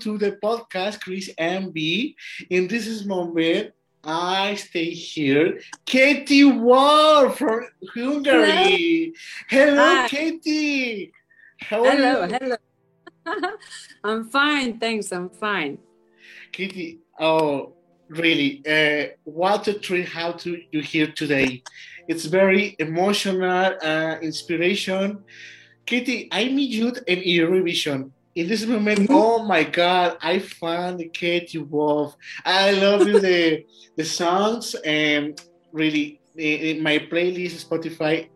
to the podcast, Cris NB. In this moment, I stay here. Kati Wolf from Hungary. Hello, hello Kati. How are hello, you? Hello, I'm fine, thanks. I'm fine. Kati, oh, really? Uh, what a treat how to you here today. It's very emotional, uh, inspiration. Kati, I meet you in Eurovision in this moment, mm-hmm. oh my God, I found Kati Wolf. I love the the songs and really in my playlist Spotify.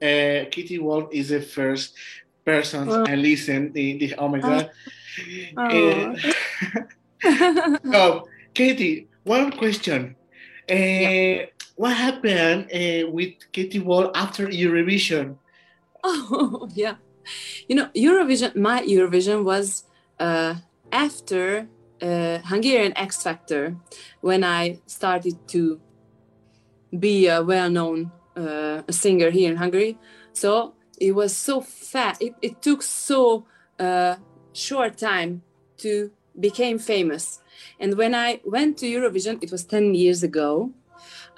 Uh, Kati Wolf is the first person oh. I listen. The, the, oh my God. Oh. Uh, so, Kati, one question. Uh, yeah. What happened uh, with Kati Wolf after Eurovision? Oh, yeah you know, Eurovision, my Eurovision was uh, after uh, Hungarian X Factor when I started to be a well-known uh, singer here in Hungary. So it was so fast. It, it took so uh, short time to became famous. And when I went to Eurovision, it was 10 years ago.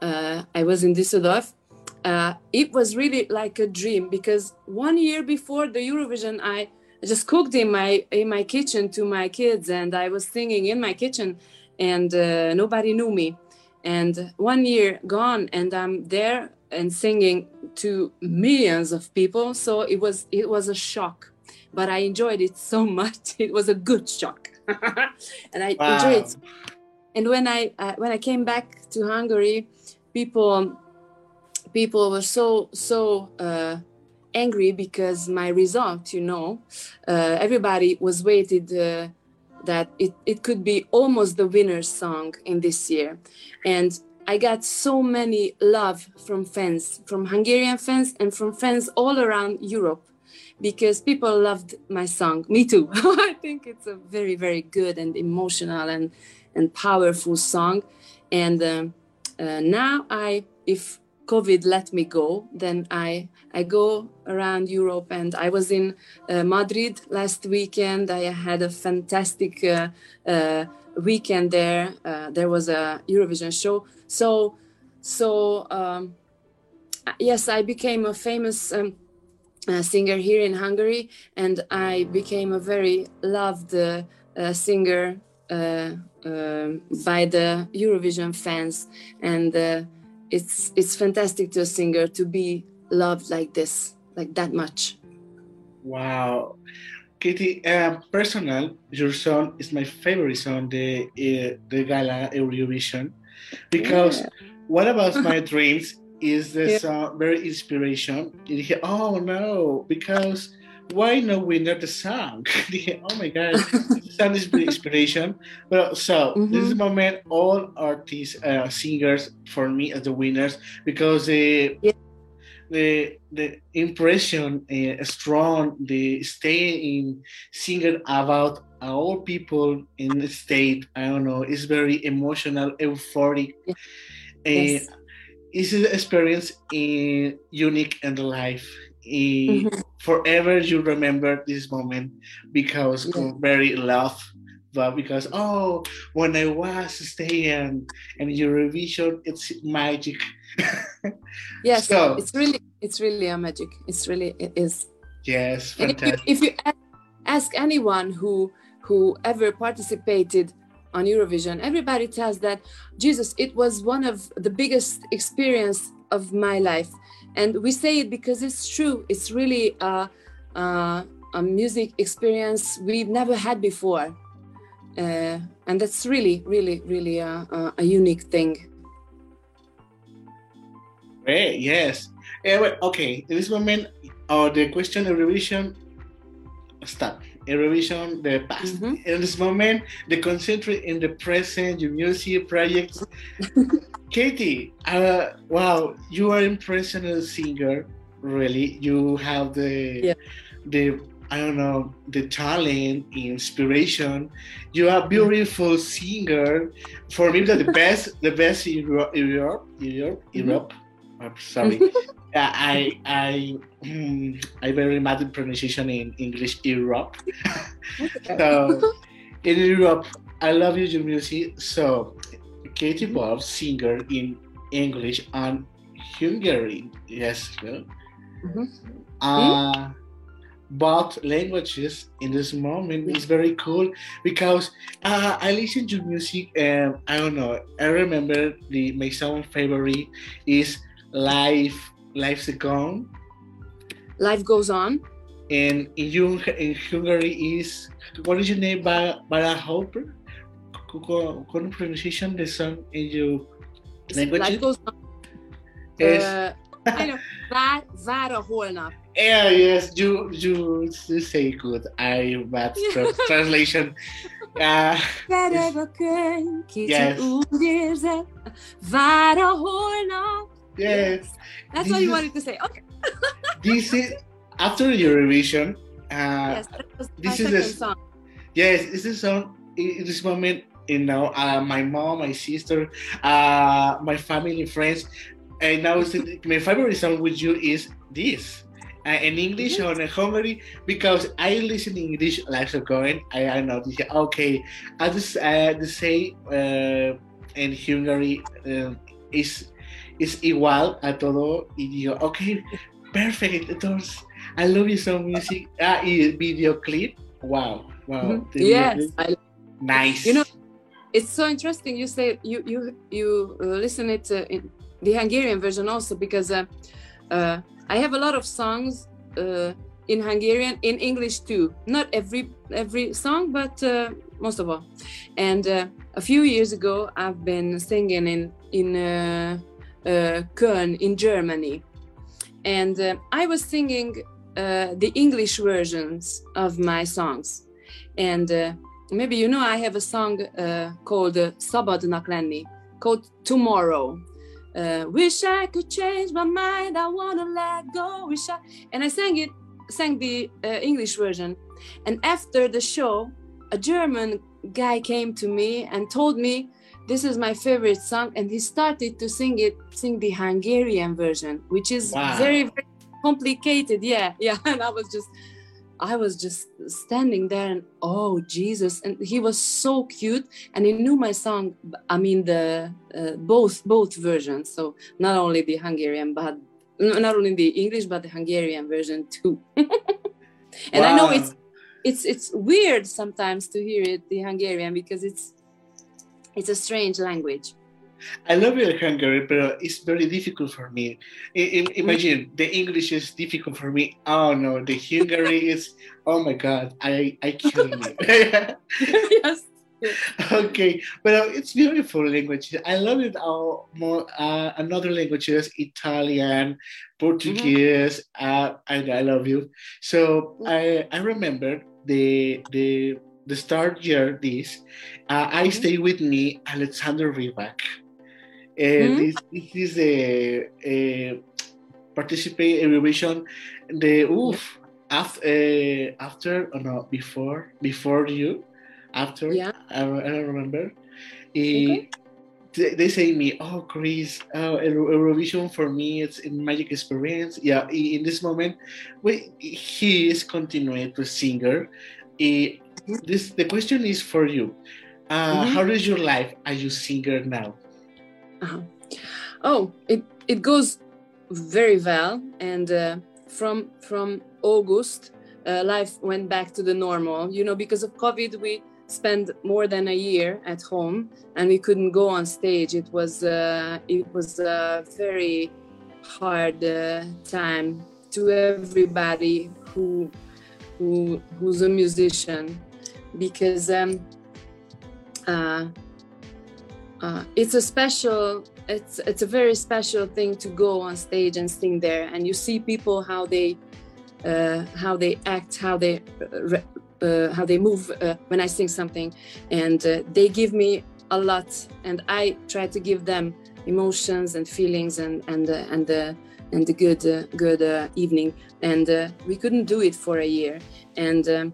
Uh, I was in Düsseldorf uh, it was really like a dream because one year before the Eurovision, I just cooked in my in my kitchen to my kids, and I was singing in my kitchen, and uh, nobody knew me. And one year gone, and I'm there and singing to millions of people. So it was it was a shock, but I enjoyed it so much. It was a good shock, and I wow. enjoyed it. And when I uh, when I came back to Hungary, people people were so so uh, angry because my result you know uh, everybody was waited uh, that it, it could be almost the winner's song in this year. And i got so many love from fans from hungarian fans and from fans all around europe because people loved my song. Me too. I think it's a very very good and emotional and and powerful song. And um, uh, now i if COVID let me go, then I I go around Europe and I was in uh, Madrid last weekend. I had a fantastic uh, uh, weekend there. Uh, there was a Eurovision show. So so um, yes, I became a famous. Um, uh, singer here in Hungary, and I became a very loved uh, singer by the Eurovision fans, and it's it's fantastic to a singer to be loved like this, like that much. Wow. Kati, uh, personal, your song is my favorite song, the uh, the Gala Eurovision, because yeah. what about my dreams is the yeah. song very inspiration. Oh no, because why no winner the song? oh my god, the song is really inspiration. Well, so mm-hmm. this is the moment all artists, uh, singers for me as the winners because the yeah. the the impression uh, strong, the stay in singing about all people in the state. I don't know. It's very emotional, euphoric. Yeah. Uh, yes. It's an experience uh, unique in the life mm-hmm. forever you remember this moment because yeah. very love but because oh when i was staying in eurovision it's magic yes so, it's really it's really a magic it's really it is yes fantastic. if you, if you ask anyone who who ever participated on Eurovision, everybody tells that Jesus, it was one of the biggest experience of my life and we say it because it's true. It's really a, a, a music experience we've never had before. Uh, and that's really really really a, a unique thing. Great, yes. Okay. In this moment uh, the question of Eurovision stop Eurovision, the past. Mm-hmm. In this moment, they concentrate in the present, your music projects. Kati, uh, wow, you are an impressive singer. Really, you have the yeah. the I don't know the talent, inspiration. You are beautiful singer. For me, the best, the best in Europe, Europe, Europe. Mm-hmm. Europe. I'm sorry. I I I very mad in pronunciation in English Europe. so in Europe, I love your music. So Kati. Bob, singer in English and Hungarian. Yes. Mm-hmm. Uh, both languages in this moment is very cool because uh, I listen to music and I don't know. I remember the my song favorite is "Life Life's Gone." Life goes on. And in, in Hungary is what is your name? Bara Hopper. Con pronunciation the song in your language. Life goes on. Yes. Uh, I know. Vár, vár a holnap. Yeah, yes, you you, you say good. I bad tra- translation. Uh, yes. úgy érzed, vár a holnap. Yes. That's this what you wanted to say. Okay. this is after Eurovision. Uh, yes, this is a song. Yes, this is a song. In this moment, you know, uh, my mom, my sister, uh, my family, friends, and now my favorite song with you is this. Uh, in English or in Hungary because I listen English like so going. I, I know this. Okay, I just uh, to say uh, in Hungary uh, is is igual a todo y digo okay perfect entonces I love you so music ah y video clip wow wow yes I, nice you know it's so interesting you say you you you listen it uh, in the Hungarian version also because uh, uh, I have a lot of songs uh, in Hungarian in English too. Not every every song, but uh, most of all. And uh, a few years ago, I've been singing in in uh, Uh, Köln in Germany, and uh, I was singing uh, the English versions of my songs, and maybe you know I have a song called "Szabadnak lenni," called "Tomorrow." Uh, wish I could change my mind. I wanna let go. Wish I and I sang it, sang the uh, English version. And after the show, a German guy came to me and told me this is my favorite song, and he started to sing it, sing the Hungarian version, which is wow. very, very complicated. Yeah, yeah. And I was just I was just standing there and oh Jesus, and he was so cute, and he knew my song. I mean the uh, both both versions, so not only the Hungarian, but not only the English, but the Hungarian version too. and wow. I know it's it's it's weird sometimes to hear it the Hungarian because it's it's a strange language. I love your Hungary, but it's very difficult for me. I, I, imagine the English is difficult for me. Oh no, the Hungary is. Oh my God, I I kill me. yes. Okay, but uh, it's beautiful language. I love it. All more uh, another languages, Italian, Portuguese. Mm-hmm. Uh, I I love you. So mm-hmm. I I remember the the the start year this. Uh, I mm-hmm. stay with me Alexander Rybak mm-hmm. this, this is a, a participate Eurovision. The oof after uh, after or no before before you after yeah I, I don't remember. Okay. they, they say me, oh Chris, oh, Eurovision for me it's a magic experience. Yeah, in this moment, we, he is continuing to singer. Mm-hmm. This the question is for you. Uh, mm-hmm. How is your life as you singer now? Uh-huh. Oh, it it goes very well, and uh, from from August, uh, life went back to the normal. You know, because of COVID, we spent more than a year at home, and we couldn't go on stage. It was uh, it was a very hard uh, time to everybody who who who's a musician, because. Um, uh, uh, it's a special it's it's a very special thing to go on stage and sing there and you see people how they uh, how they act how they uh, uh how they move uh, when i sing something and uh, they give me a lot and i try to give them emotions and feelings and and and the and the good good evening and we couldn't do it for a year and um,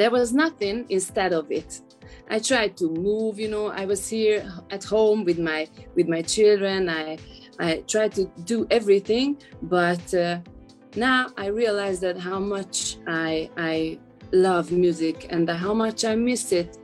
there was nothing instead of it I tried to move. You know, I was here at home with my with my children. I I tried to do everything, but uh, now I realize that how much I I love music and how much I miss it.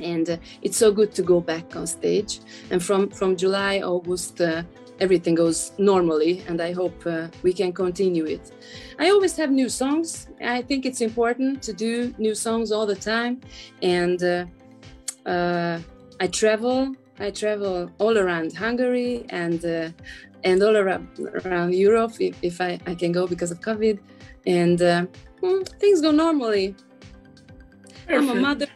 And uh, it's so good to go back on stage. And from from July, August, uh, everything goes normally, and I hope uh, we can continue it. I always have new songs. I think it's important to do new songs all the time, and uh, uh, I travel. I travel all around Hungary and uh, and all around, around Europe if, if I, I can go because of COVID. And uh, mm, things go normally. I'm a mother.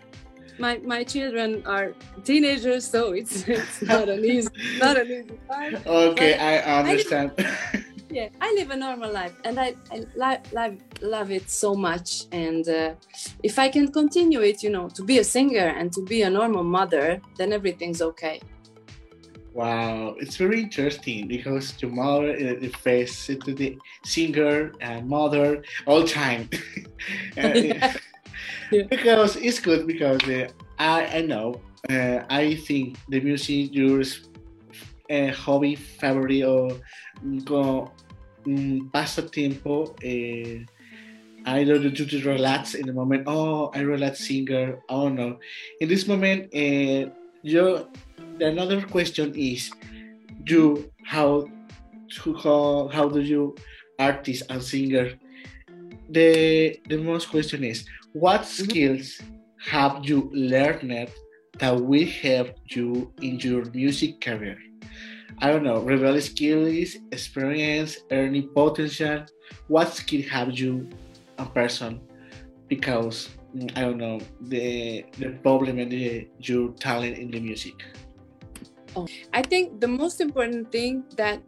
My, my children are teenagers, so it's, it's not an easy not an easy time. Okay, but I understand. I yeah, I live a normal life, and I, I li- li- love it so much. And uh, if I can continue it, you know, to be a singer and to be a normal mother, then everything's okay. Wow, it's very interesting because your mother is face to the singer and mother all time. yeah. Because it's good because uh, I I know uh, I think the music your uh, hobby favorite or go um, pasatiempo. Uh, I don't do to relax in the moment. Oh, I relax singer. Oh no, in this moment, uh, you another question is you how how, how do you artist and singer the the most question is what mm-hmm. skills have you learned that will help you in your music career i don't know rebel skills experience earning potential what skill have you a person because i don't know the the problem and the, your talent in the music Oh, I think the most important thing that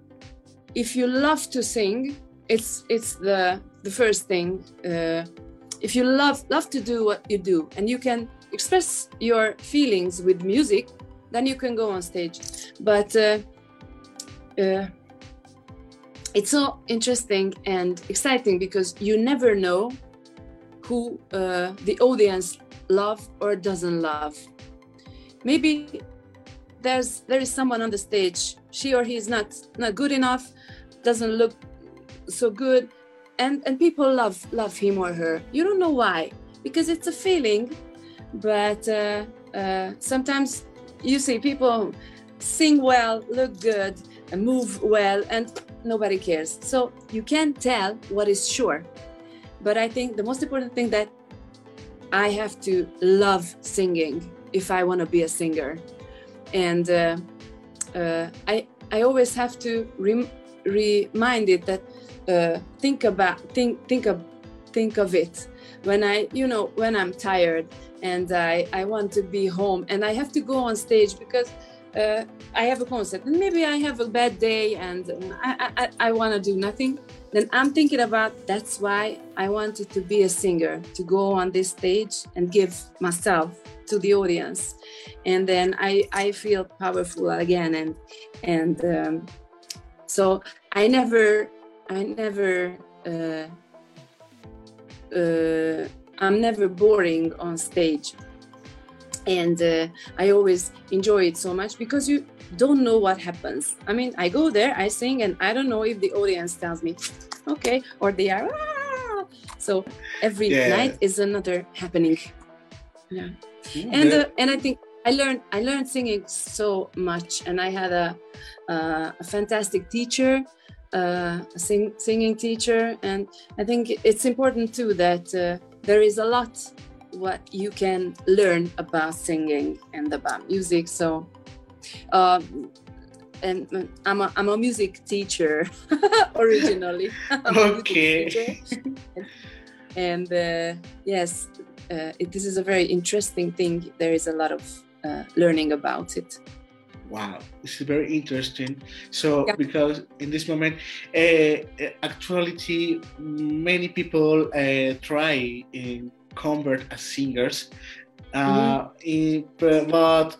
if you love to sing, it's it's the the first thing. Uh, if you love love to do what you do and you can express your feelings with music, then you can go on stage. But uh, uh, it's so interesting and exciting because you never know who uh, the audience love or doesn't love. Maybe there's there is someone on the stage she or he is not not good enough doesn't look so good and and people love love him or her. You don't know why because it's a feeling. But uh, uh, sometimes you see people sing well look good and move well and nobody cares. So you can't tell what is sure. But i think the most important thing that i have to love singing if i want to be a singer. And uh, uh, I I always have to rem remind it that uh, think about think think of think of it. When I you know when I'm tired and I I want to be home and I have to go on stage because uh, I have a concert and maybe I have a bad day and I I, I want to do nothing then I'm thinking about that's why I wanted to be a singer to go on this stage and give myself to the audience. And then i i feel powerful again and and um, so i never i never uh, uh, i'm never boring on stage. And uh, i always enjoy it so much because you don't know what happens. I mean i go there i sing and i don't know if the audience tells me okay or they are ah! so every yeah. night is another happening. Yeah. Mm, and uh, and i think I learned I learned singing so much, and I had a, uh, a fantastic teacher, uh, a sing, singing teacher, and I think it's important too that uh, there is a lot what you can learn about singing and about music. So, um, and I'm a, I'm a music teacher originally. okay. Teacher. and uh, yes, uh, it, this is a very interesting thing. There is a lot of uh, learning about it. Wow, this is very interesting. So, yeah. because in this moment, uh, actually, many people uh, try and convert as singers, uh, mm-hmm. in, but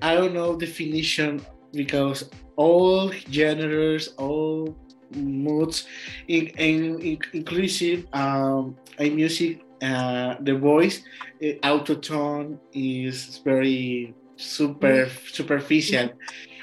I don't know definition because all genres, all moods, in, in, in inclusive um, music uh, the voice uh, autotune is very super superficial.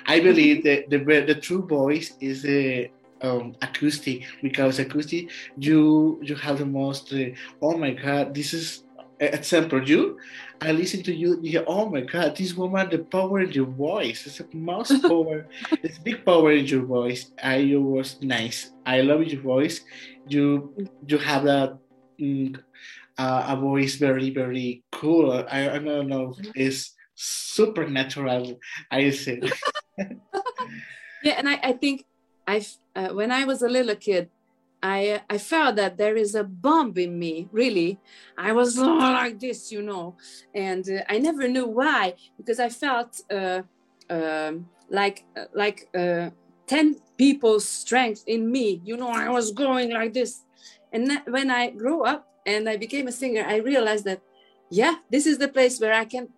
I believe that the the true voice is the um, acoustic because acoustic you you have the most. Uh, oh my God, this is example you. I listen to you. You hear, oh my God, this woman, the power in your voice. It's a most power. it's big power in your voice. I you was nice. I love your voice. You you have that. Mm, uh, a voice very very cool. I, I don't know. It's supernatural. I say. yeah, and I, I think I uh, when I was a little kid, I I felt that there is a bomb in me. Really, I was like this, you know, and uh, I never knew why because I felt uh, um, like uh, like uh, ten people's strength in me. You know, I was going like this, and when I grew up and I became a singer, I realized that yeah, this is the place where I can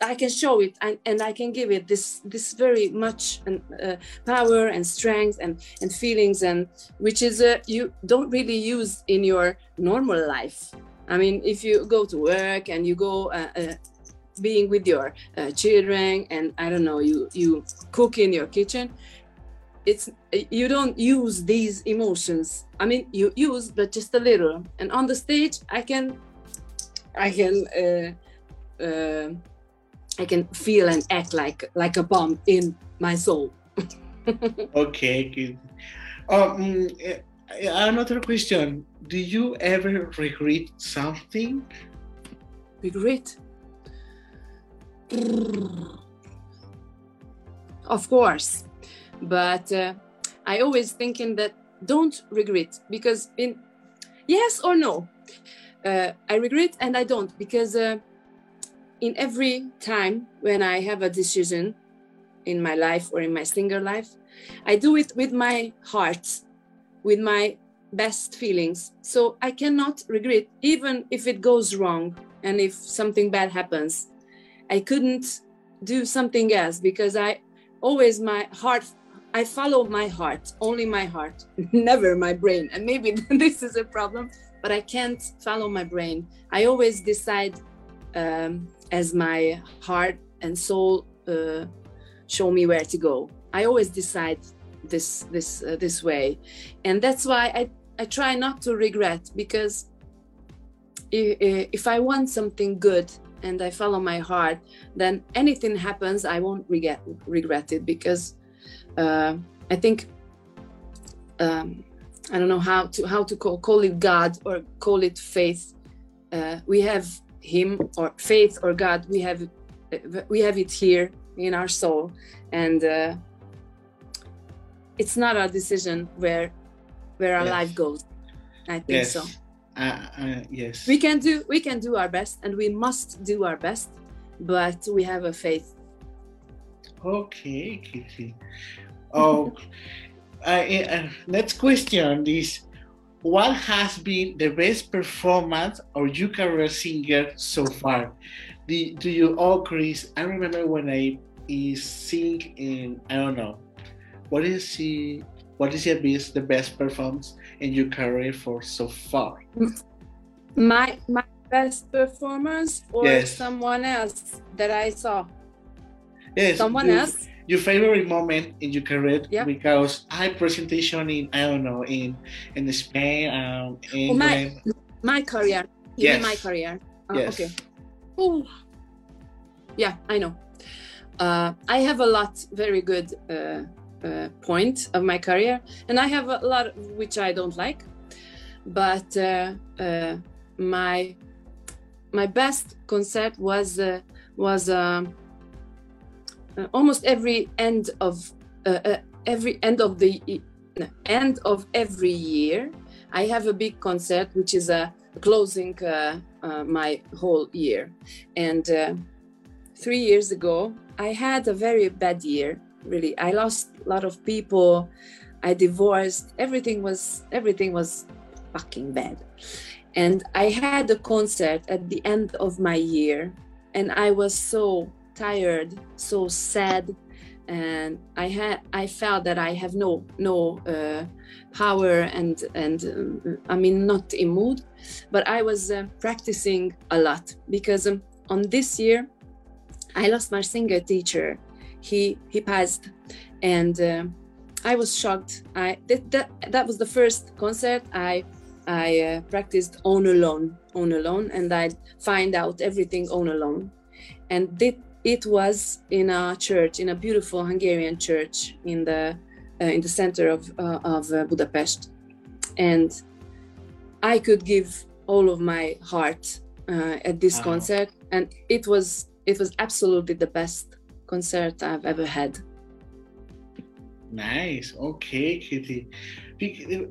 I can show it and, and I can give it this this very much uh, power and strength and and feelings and which is uh, you don't really use in your normal life. I mean, if you go to work and you go uh, uh being with your uh, children and I don't know you you cook in your kitchen, it's you don't use these emotions. I mean, you use but just a little. And on the stage, I can I can. I can feel and act like like a bomb in my soul. okay, good. Um, eh, another question: Do you ever regret something? Regret? Of course, but uh, I always thinking that don't regret because in yes or no, uh, I regret and I don't because. Uh, in every time when I have a decision in my life or in my singer life, I do it with my heart, with my best feelings. So I cannot regret, even if it goes wrong and if something bad happens. I couldn't do something else because I always, my heart, I follow my heart, only my heart, never my brain. And maybe this is a problem, but I can't follow my brain. I always decide um, as my heart and soul uh, show me where to go. I always decide this this uh, this way, and that's why I I try not to regret because if, if I want something good and I follow my heart, then anything happens, I won't regret regret it because uh, I think um, I don't know how to how to call call it God or call it faith. Uh, we have him or faith or god we have we have it here in our soul and uh, it's not our decision where where our yes. life goes i think yes. so uh, uh, yes we can do we can do our best and we must do our best but we have a faith okay Kiki. oh uh, next question is what has been the best performance of your career singer so far? Do, do you all, Chris? I remember when I is sing in I don't know. What is she? What is your best the best performance in your career for so far? My my best performance or yes. someone else that I saw. Yes. Someone else your favorite moment in your career yeah. because I presentation in I don't know in in Spain um in my my career yes. my career uh, yes. okay oh yeah I know uh, I have a lot very good uh, uh, point of my career and I have a lot which I don't like but uh, uh, my my best concert was uh, was um, uh, almost every end of uh, uh, every end of the end of every year i have a big concert which is a closing uh, uh, my whole year. And uh, three years ago i had a very bad year really. I lost a lot of people. I divorced. Everything was everything was fucking bad. And i had a concert at the end of my year and i was so tired, so sad, and I had I felt that I have no no uh, power and and um, I mean not in mood, but I was uh, practicing a lot because um, on this year I lost my singer teacher. He he passed, and uh, I was shocked. I that, that that was the first concert I I uh, practiced on alone, on alone, and I find out everything on alone. And it, it was in a church, in a beautiful Hungarian church in the uh, in the center of uh, of uh, Budapest, and I could give all of my heart uh, at this wow. concert, and it was it was absolutely the best concert I've ever had. Nice. Okay, Kitty.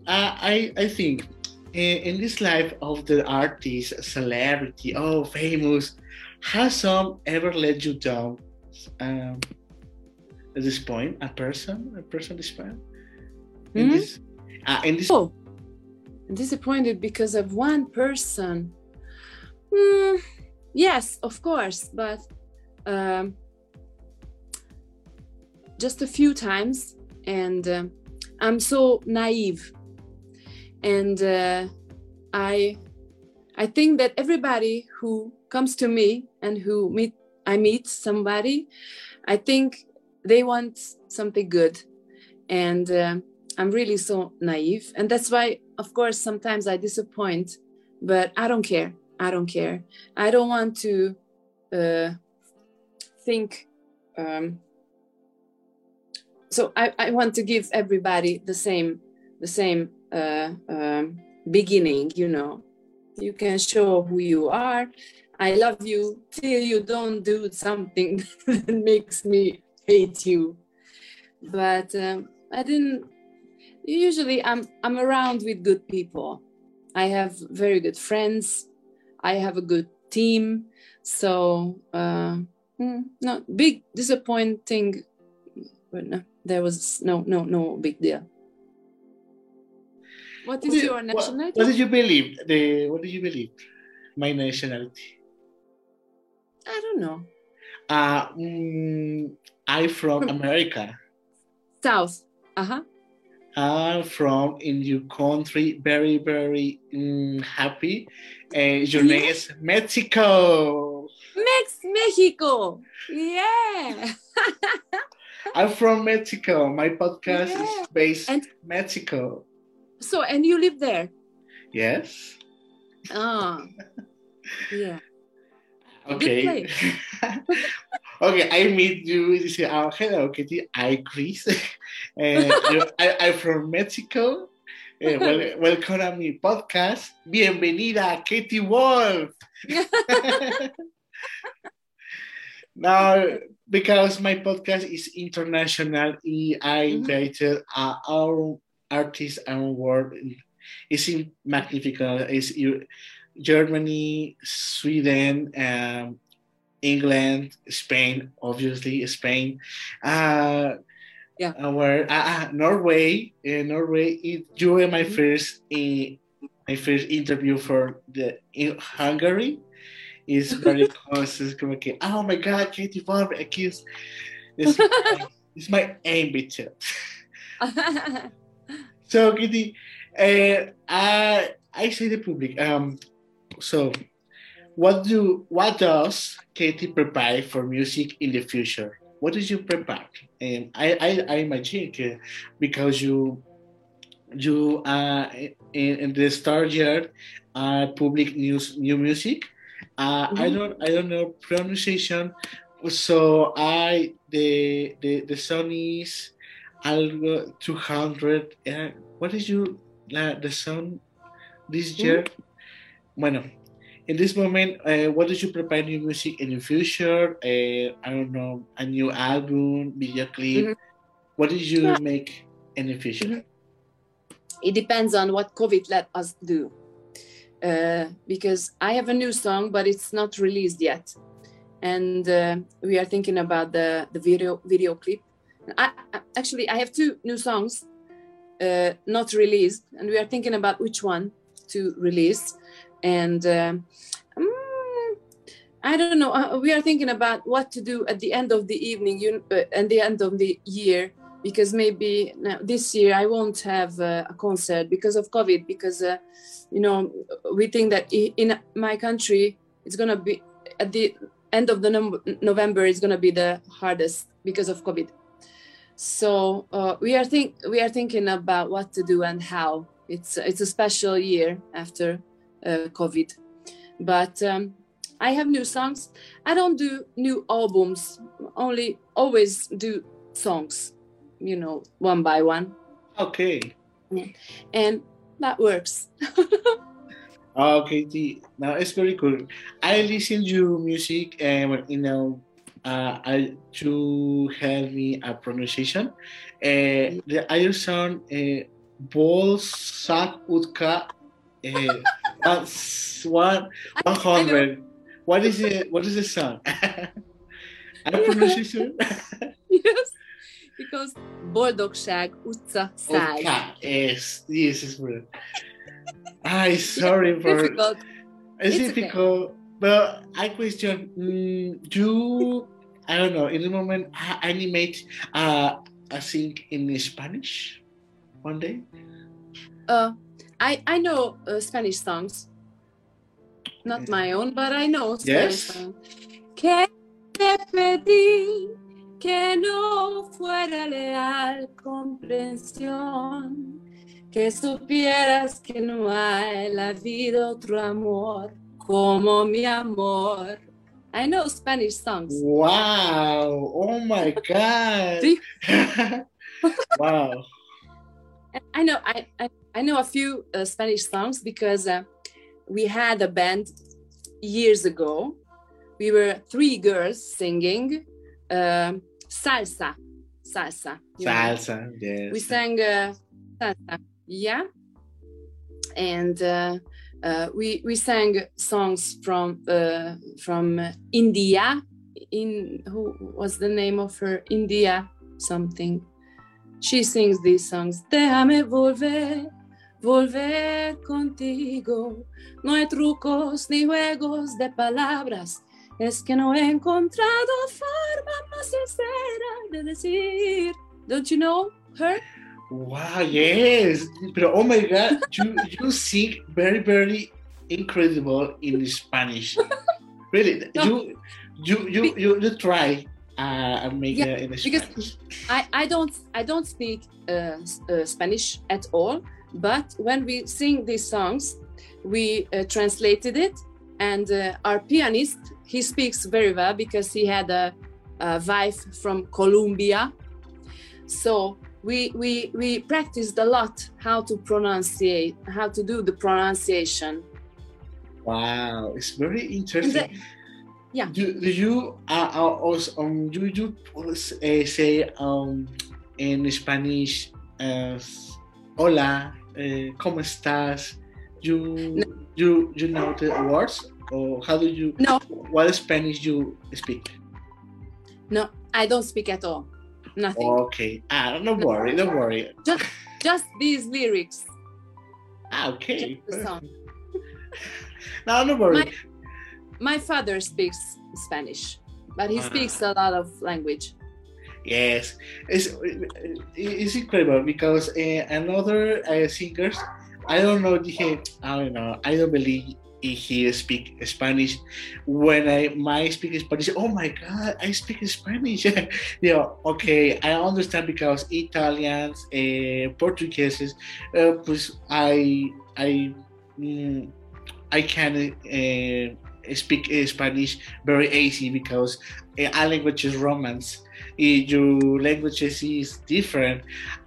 Uh, I I think in this life of the artist, celebrity, oh, famous, has some ever let you down? Um, at this point, a person, a person this point, in mm-hmm. this, uh, in this. Oh, disappointed because of one person. Mm, yes, of course, but um, just a few times, and uh, I'm so naive and uh, i i think that everybody who comes to me and who meet i meet somebody i think they want something good. And uh, i'm really so naive. And that's why of course sometimes i disappoint but i don't care. I don't care. I don't want to uh, think um, so I, I want to give everybody the same the same uh, um, beginning you know. You can show who you are i love you till you don't do something that makes me hate you but um, i didn't usually i'm i'm around with good people i have very good friends i have a good team so uh, hmm, not big disappointing but no, there was no no no big deal what is your nationality? What, what, did you believe? The what did you believe? My nationality. I don't know. Uh, mm, I from America. South. Uh huh. I'm from in your country, very very mm, happy. Uh, your name is Mexico. Mex Mexico. Yeah. I'm from Mexico. My podcast yeah. is based in Mexico. So, and you live there? Yes. Ah. yeah. Okay. okay, I meet you. You say, oh, hello, Kitty. I Chris. and I, I'm from Mexico. Uh, well, welcome to my podcast. Bienvenida, Kati Wolf. now, because my podcast is international, I mm-hmm. invited uh, our artists and world It's in Magnificat. Is Germany, Sweden, um, England, Spain, obviously Spain. Uh, yeah. Our uh, uh, Norway, uh, Norway. It, you were my mm-hmm. first uh, my first interview for the in Hungary. Is very close. It's like, oh my God, Katie Farber accused. It's, it's my ambition. So, Kitty, uh, I, I say the public. Um, so, what do what does Kati prepare for music in the future? What did you prepare? And I, I, I imagine because you you uh in, in the start year uh public news new music. Uh, mm-hmm. I don't I don't know pronunciation. So I the the the song is algo 200. Uh, what is you uh, the song this year? Mm-hmm. Bueno, in this moment, uh, what did you prepare new music in the future? Uh, I don't know, a new album, video clip. Mm-hmm. What did you yeah. make in the future? Mm-hmm. It depends on what COVID let us do. Uh, because I have a new song, but it's not released yet, and uh, we are thinking about the the video video clip I, actually I have two new songs uh, not released, and we are thinking about which one to release. And uh, um, I don't know. Uh, we are thinking about what to do at the end of the evening, uh, at the end of the year, because maybe this year I won't have uh, a concert because of COVID. Because uh, you know, we think that in my country it's gonna be at the end of the no- November is going to be the hardest because of COVID. So we are think we are thinking about what to do and how. It's it's a special year after COVID, but um, I have new songs. I don't do new albums. Only always do songs, you know, one by one, Okay. and that works. Okay, the, now it's very cool. I listen to music and you know, uh, I to help me a pronunciation. Uh, the other song, uh, Bol Sak Utka, uh, that's one one hundred. What is it? What is the song? I pronunciation. yes, because boldogság utca száj. Utka. Yes, yes, is good. I sorry for. Difficult. It's, It's okay. difficult, but I question. Mm, you, I don't know. In the moment, I animate. Uh, I think in Spanish, one day. Uh, I I know uh, Spanish songs, not my own, but I know Spanish Yes. songs. Que te pedí que no fuera leal comprensión, que supieras que no hay la vida otro amor como mi amor. I know Spanish songs. Wow! Oh my God! Wow! I know I, I, I know a few uh, Spanish songs because uh, we had a band years ago. We were three girls singing um salsa, salsa. you know. Salsa. Yes. We sang uh, salsa, yeah, and uh, uh, we we sang songs from uh, from uh, India. In who was the name of her? India something. She sings these songs. Déjame volver, volver contigo. No hay trucos ni juegos de palabras. Es que no he encontrado forma más sincera de decir. Don't you know her? Wow, yes. But oh my god, you you sing very, very incredible in Spanish. Really, No. you you you you, you try uh make Yeah, it in because- Spanish. I, I don't I don't speak uh, uh, Spanish at all, but when we sing these songs, we uh, translated it, and uh, our pianist he speaks very well because he had a, a wife from Colombia, so we we we practiced a lot how to pronunciate how to do the pronunciation. Wow, it's very interesting. yeah. Do, do you uh, uh, also um do you uh, say um in Spanish uh, hola uh, cómo estás? You you you know the words or how do you No, what Spanish you speak? no, I don't speak at all. Nothing. Okay. Ah, don't worry, don't worry. Just, just these lyrics. Ah, okay. Just the song. no, don't worry. My- My father speaks Spanish, but he Ah. speaks a lot of language. Yes, it's it's incredible because uh, another uh, singers, I don't know, I don't know, I don't believe he speak Spanish. When I my speak Spanish, oh my God, I speak Spanish. yeah, okay, I understand because Italians, uh, Portuguese, uh, pues I I mm, I can uh, speak Spanish very easy because uh, our language is Romance eh, your languages is different.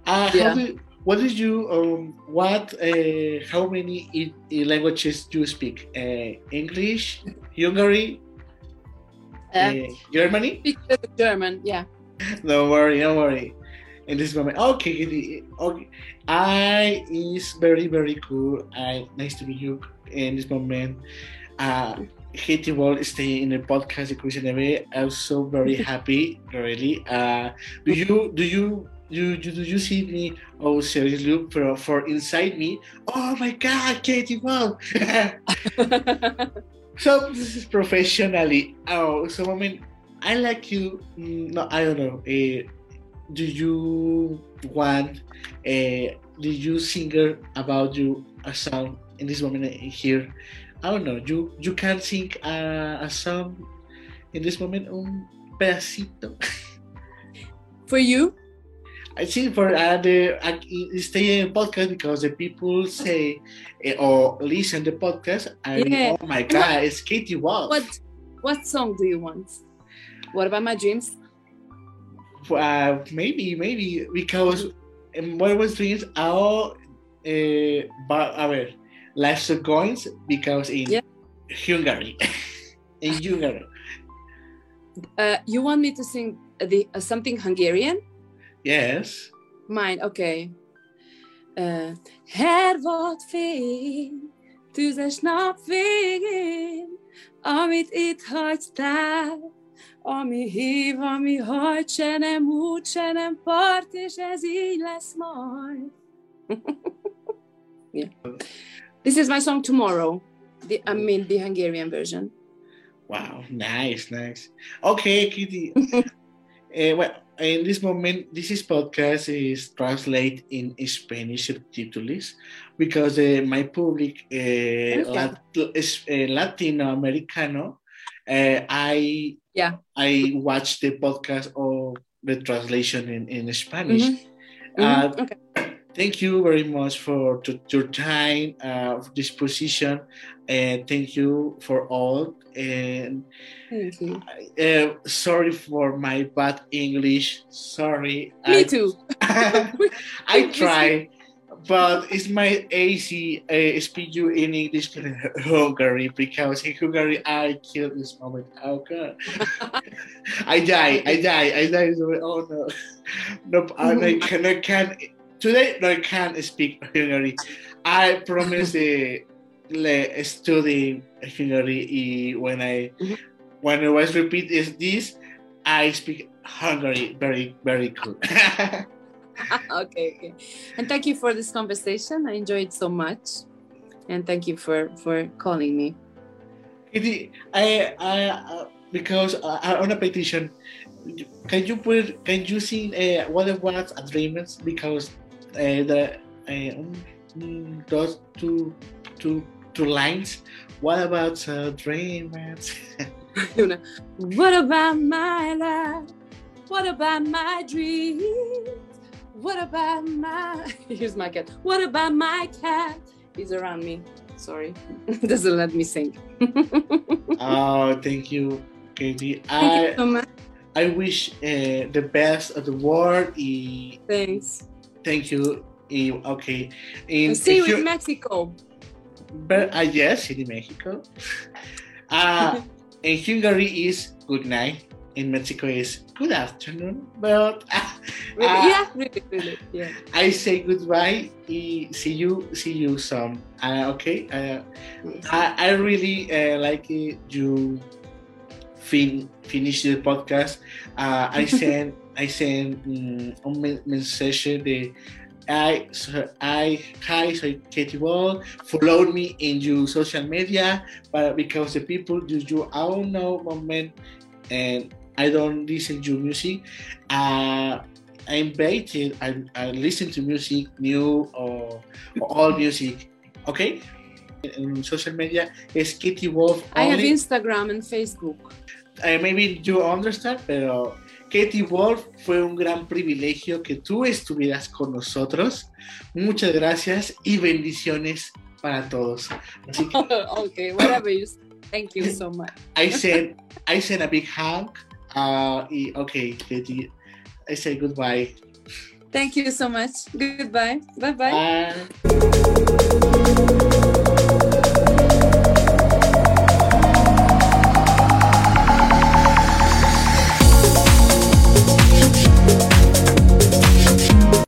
Uh, Yeah. how do, what did you um, what uh, how many i- i- languages do you speak? Uh, English, Hungary, Uh, uh, Germany? speak German, yeah. Don't worry, don't worry. In this moment, okay, okay. I is very very cool. I nice to meet you in this moment. Uh, Kati will stay in the podcast de Christian Neve. I'm so very happy, really. Uh, do you do you you, you do you see me? Oh, seriously, for for inside me. Oh my God, Kati! Wow. so this is professionally. Oh, so I mean, I like you. mm, No, I don't know. Uh, do you want? Uh, do you singer about you a song in this moment here? I don't know. You you can sing uh, a song in this moment un pedacito. For you? I think for uh, the uh, stay in podcast because the people say uh, or listen the podcast. I Yeah. oh my god, it's Kati Wolf. What what song do you want? What about my dreams? Uh, maybe, maybe because in what was dreams are uh, but a ver, of coins because in Yeah. Hungary, in Hungary, Uh, you want me to sing the uh, something Hungarian? yes. Mine, okay. Uh, her volt fény, tüzes nap végén, amit itt hagytál, ami hív, ami hagy, se nem út, se nem part, és ez így lesz majd. yeah. This is my song tomorrow. The, I mean the Hungarian version. Wow, nice, nice. Okay, Kitty. uh, well, in this moment, this is podcast is translate in Spanish subtitles because uh, my public uh, Lat- uh, Latino Americano, uh, I Yeah. I watch the podcast or the translation in, in Spanish. Uh, Mhm, okay. Thank you very much for to, your time, uh, disposition, and thank you for all. And Thank you. uh, sorry for my bad English. Sorry. Me I, too. I try, but it's my AC uh, speak you in English in Hungary because in Hungary I kill this moment. Oh god, I die, I die, I die. Oh no, no, I, I can, I can. Today I can't speak Hungary. I promise the le study Hungary when I Mhm. when I was repeat is this I speak Hungary very very good. okay, okay. And thank you for this conversation. I enjoyed so much. And thank you for for calling me. Kitty, I, I, uh, because uh, on a petition, can you put, can you sing uh, what was a dreams? Because the uh, um, those two, two, two lines. What about a dream? What about my life? What about my dreams? What about my here's my cat. What about my cat? He's around me. Sorry. Doesn't let me sing. oh, thank you, Kati. Thank you I, so much. I wish uh, the best of the world. y Thanks. Thank you. y okay. In, And see you in Mexico. But uh, yes, in Mexico. Uh, in Hungary is good night. In Mexico is good afternoon. But uh, Really? yeah, really, really. Yeah. I say goodbye. y See you. See you some. Uh, okay. Uh, I, I really uh, like it. You fin finish the podcast. Uh, I send I send um, un men- mensaje de I, so I, hi, soy Kati Wolf. Follow me in your social media, but because the people do you I don't know moment and I don't listen to music. Uh, I invited. I, I listen to music, new or, or all music. Okay. In social media is Kati Wolf. I have. Instagram and Facebook. Uh, maybe you understand, pero Katie Wolf fue un gran privilegio que tú estuvieras con nosotros. Muchas gracias y bendiciones para todos. Así que okay, whatever you say. Thank you so much. I send a big hug. Uh, y, okay, Katie, I say goodbye. Thank you so much. Goodbye. Bye bye. Bye.